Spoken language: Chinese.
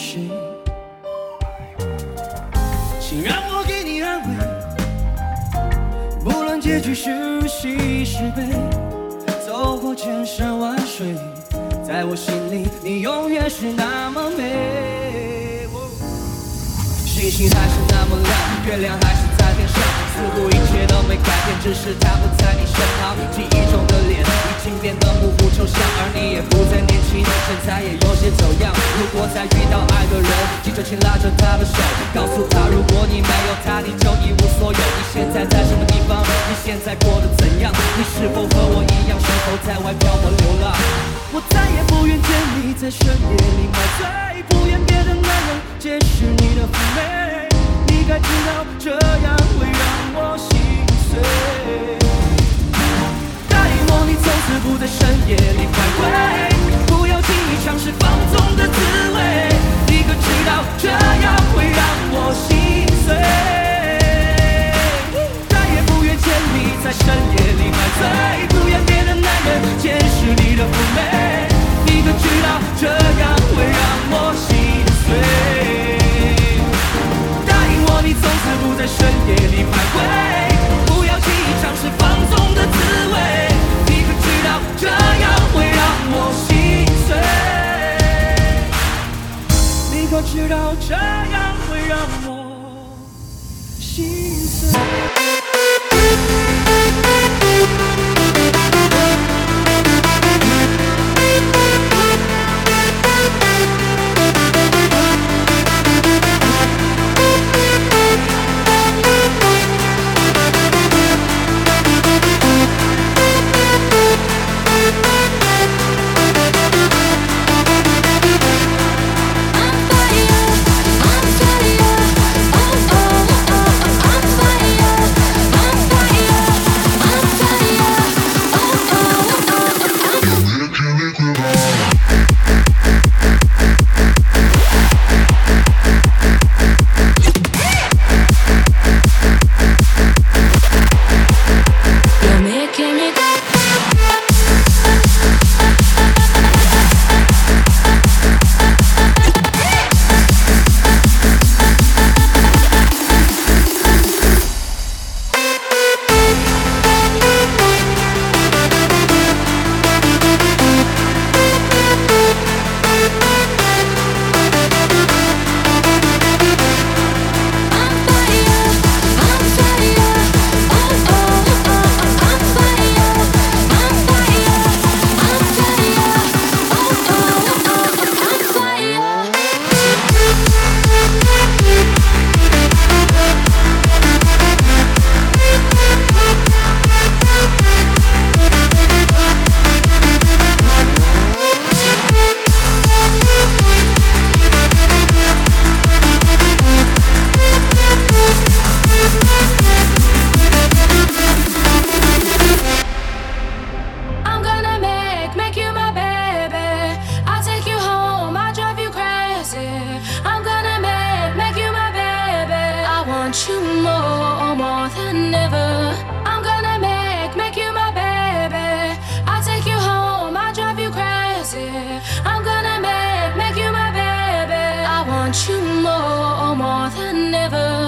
谁？请让我给你安慰，不论结局是喜是悲，走过千山万水，在我心里你永远是那么美。星星还是那么亮，月亮还是在天上，似乎一切都没改变，只是他不在你身旁。记忆中的脸已经变得模糊抽象，而你也不再年轻，身材也有些走样。如果再遇到记着请拉着他的手，告诉他如果你没有他，你就一无所有。你现在在什么地方？你现在过得怎样？你是否和我一样，是否在外漂泊流浪？我再也不愿见你在深夜里买醉，不愿别的男人见识你的妩媚。你该知道这我知道这样会让我心碎。more than ever.